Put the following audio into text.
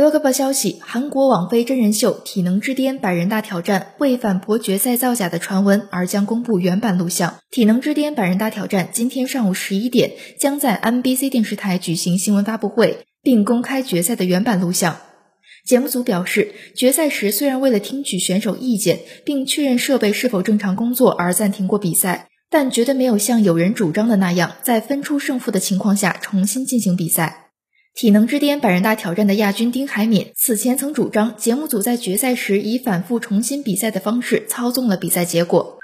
娱乐快报消息：韩国网飞真人秀《体能之巅百人大挑战》为反驳决赛造假的传闻而将公布原版录像。《体能之巅百人大挑战》今天上午十一点将在 MBC 电视台举行新闻发布会，并公开决赛的原版录像。节目组表示，决赛时虽然为了听取选手意见并确认设备是否正常工作而暂停过比赛，但绝对没有像有人主张的那样，在分出胜负的情况下重新进行比赛。体能之巅百人大挑战的亚军丁海敏此前曾主张，节目组在决赛时以反复重新比赛的方式操纵了比赛结果。